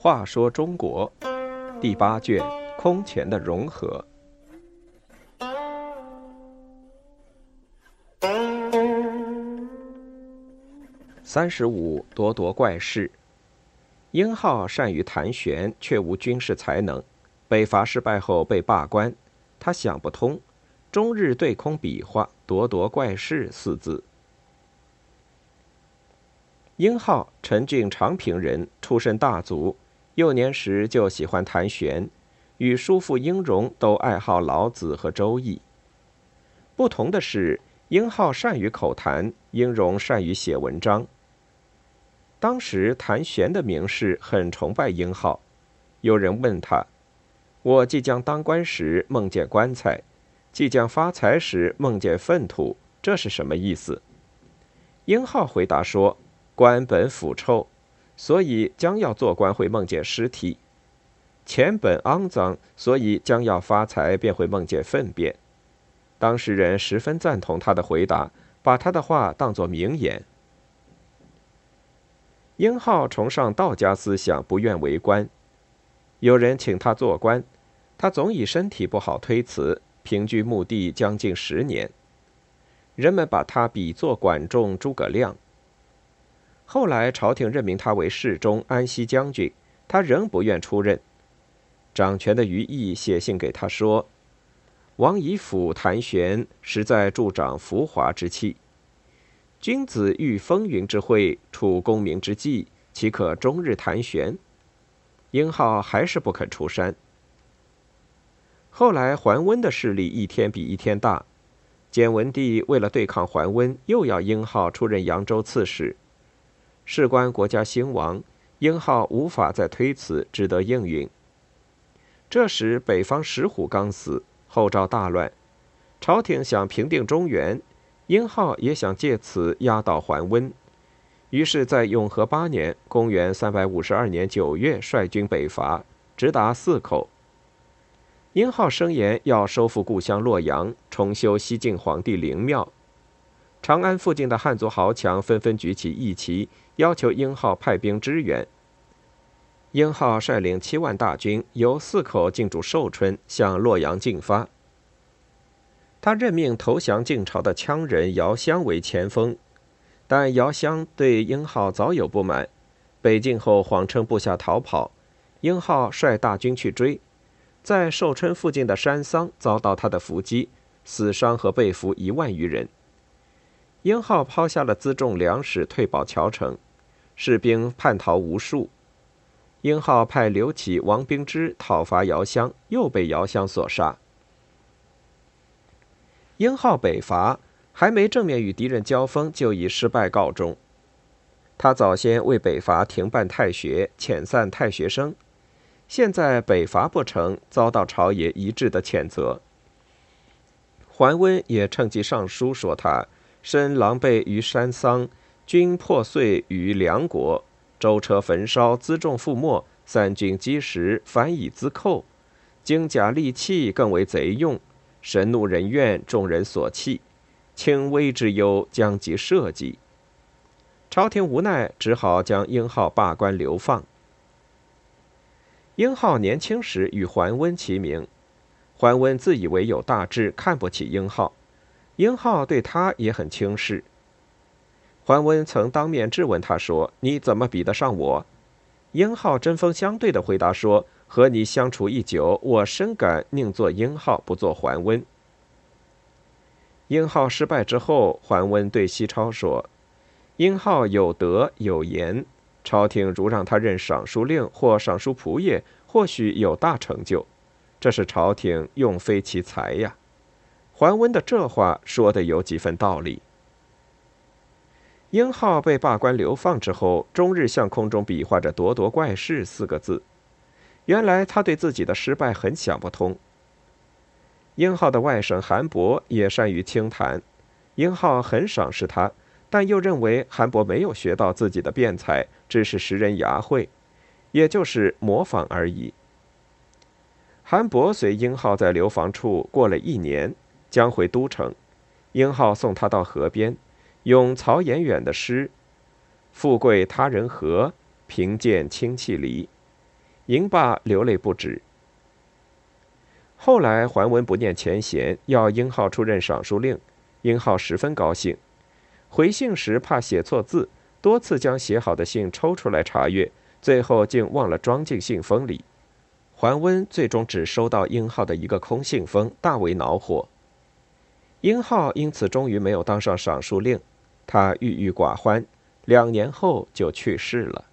话说中国第八卷空前的融合。三十五咄咄怪事，英浩善于谈玄，却无军事才能。北伐失败后被罢官，他想不通，终日对空比划“咄咄怪事”四字。英浩，陈郡长平人，出身大族。幼年时就喜欢谈玄，与叔父英荣都爱好老子和周易。不同的是，英浩善于口谈，英荣善于写文章。当时谭玄的名士很崇拜英浩，有人问他：“我即将当官时梦见棺材，即将发财时梦见粪土，这是什么意思？”英浩回答说：“官本腐臭。”所以将要做官会梦见尸体，钱本肮脏，所以将要发财便会梦见粪便。当事人十分赞同他的回答，把他的话当作名言。英浩崇尚道家思想，不愿为官。有人请他做官，他总以身体不好推辞，平居墓地将近十年。人们把他比作管仲、诸葛亮。后来朝廷任命他为侍中、安西将军，他仍不愿出任。掌权的于毅写信给他说：“王仪甫谈玄，实在助长浮华之气。君子遇风云之会，处功名之际，岂可终日谈玄？”英浩还是不肯出山。后来桓温的势力一天比一天大，简文帝为了对抗桓温，又要英浩出任扬州刺史。事关国家兴亡，英浩无法再推辞，只得应允。这时，北方石虎刚死，后赵大乱，朝廷想平定中原，英浩也想借此压倒桓温，于是，在永和八年（公元352年9月）率军北伐，直达泗口。英浩声言要收复故乡洛阳，重修西晋皇帝陵庙。长安附近的汉族豪强纷纷举起义旗。要求英浩派兵支援。英浩率领七万大军由泗口进驻寿春，向洛阳进发。他任命投降晋朝的羌人姚襄为前锋，但姚襄对英浩早有不满，北进后谎称部下逃跑，英浩率大军去追，在寿春附近的山桑遭到他的伏击，死伤和被俘一万余人。英浩抛下了辎重粮食，退保谯城。士兵叛逃无数，英浩派刘启、王兵之讨伐姚襄，又被姚襄所杀。英浩北伐还没正面与敌人交锋，就以失败告终。他早先为北伐停办太学，遣散太学生，现在北伐不成，遭到朝野一致的谴责。桓温也趁机上书说他身狼狈于山桑。军破碎于梁国，舟车焚烧，辎重覆没，三军积食，反以资寇，精甲利器更为贼用，神怒人怨，众人所弃，轻微之忧将及社稷。朝廷无奈，只好将英浩罢官流放。英浩年轻时与桓温齐名，桓温自以为有大志，看不起英浩，英浩对他也很轻视。桓温曾当面质问他说：“你怎么比得上我？”英浩针锋相对的回答说：“和你相处一久，我深感宁做英浩，不做桓温。”英浩失败之后，桓温对西超说：“英浩有德有言，朝廷如让他任尚书令或尚书仆射，或许有大成就。这是朝廷用非其才呀。”桓温的这话说的有几分道理。英浩被罢官流放之后，终日向空中比划着“咄咄怪事”四个字。原来他对自己的失败很想不通。英浩的外甥韩伯也善于清谈，英浩很赏识他，但又认为韩伯没有学到自己的辩才，只是识人牙慧，也就是模仿而已。韩伯随英浩在流房处过了一年，将回都城。英浩送他到河边，用曹延远的诗：“富贵他人和，贫贱亲戚离。”迎罢流泪不止。后来桓温不念前嫌，要英浩出任尚书令，英浩十分高兴。回信时怕写错字，多次将写好的信抽出来查阅，最后竟忘了装进信封里。桓温最终只收到英浩的一个空信封，大为恼火。英浩因此终于没有当上尚书令，他郁郁寡欢，两年后就去世了。